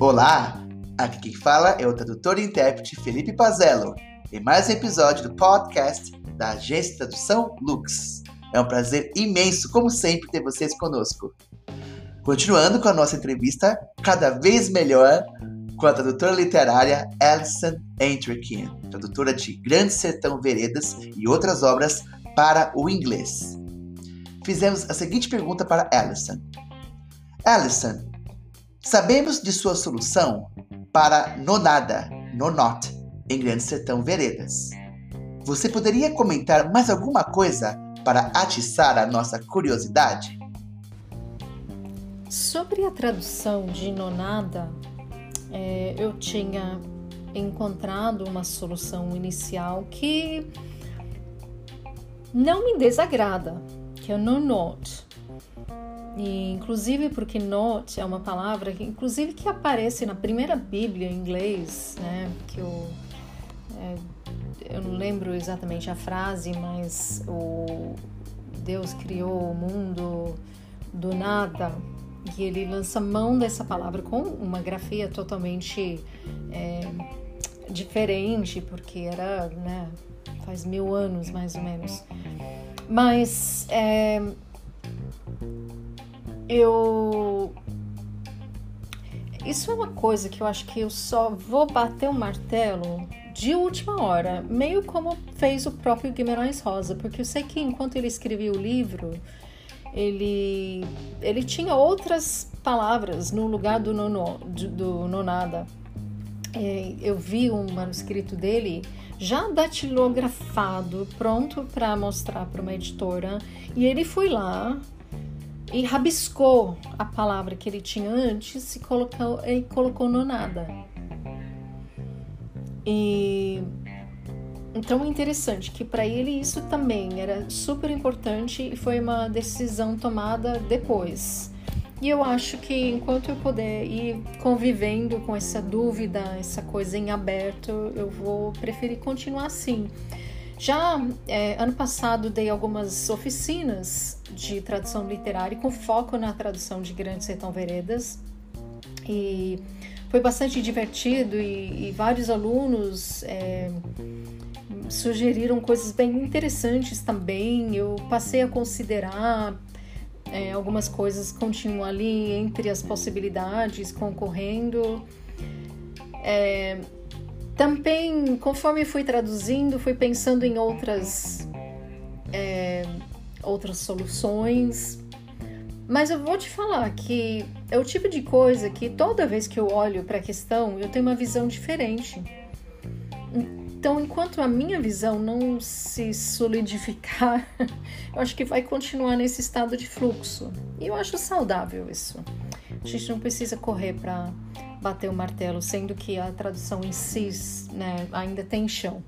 Olá, aqui quem fala é o tradutor e intérprete Felipe Pazello, em mais um episódio do podcast da agência de tradução Lux. É um prazer imenso, como sempre, ter vocês conosco. Continuando com a nossa entrevista cada vez melhor com a tradutora literária Alison Entrekin, tradutora de Grande Sertão Veredas e outras obras para o inglês. Fizemos a seguinte pergunta para Alison. Alison, sabemos de sua solução para nonada, no not, em Grande Sertão Veredas. Você poderia comentar mais alguma coisa para atiçar a nossa curiosidade? Sobre a tradução de nonada, é, eu tinha encontrado uma solução inicial que não me desagrada, que é o. E, inclusive porque not é uma palavra que inclusive que aparece na primeira Bíblia em inglês, né? Que eu, é, eu não lembro exatamente a frase, mas o Deus criou o mundo do nada e ele lança mão dessa palavra com uma grafia totalmente é, diferente, porque era, né, faz mil anos mais ou menos. Mas é, eu. Isso é uma coisa que eu acho que eu só vou bater o martelo de última hora, meio como fez o próprio Guimarães Rosa, porque eu sei que enquanto ele escrevia o livro, ele, ele tinha outras palavras no lugar do, nono, do nonada. É, eu vi um manuscrito dele já datilografado, pronto para mostrar para uma editora, e ele foi lá e rabiscou a palavra que ele tinha antes e colocou, e colocou nonada. E então é interessante que para ele isso também era super importante e foi uma decisão tomada depois. E eu acho que enquanto eu puder ir convivendo com essa dúvida, essa coisa em aberto, eu vou preferir continuar assim. Já é, ano passado dei algumas oficinas de tradução literária com foco na tradução de Grande Sertão Veredas e foi bastante divertido e, e vários alunos é, sugeriram coisas bem interessantes também. Eu passei a considerar é, algumas coisas continuam ali entre as possibilidades concorrendo. É, também, conforme fui traduzindo, fui pensando em outras é, outras soluções. Mas eu vou te falar que é o tipo de coisa que toda vez que eu olho para a questão, eu tenho uma visão diferente. Então, enquanto a minha visão não se solidificar, eu acho que vai continuar nesse estado de fluxo. E eu acho saudável isso. A gente não precisa correr para bater o martelo, sendo que a tradução em si né, ainda tem chão.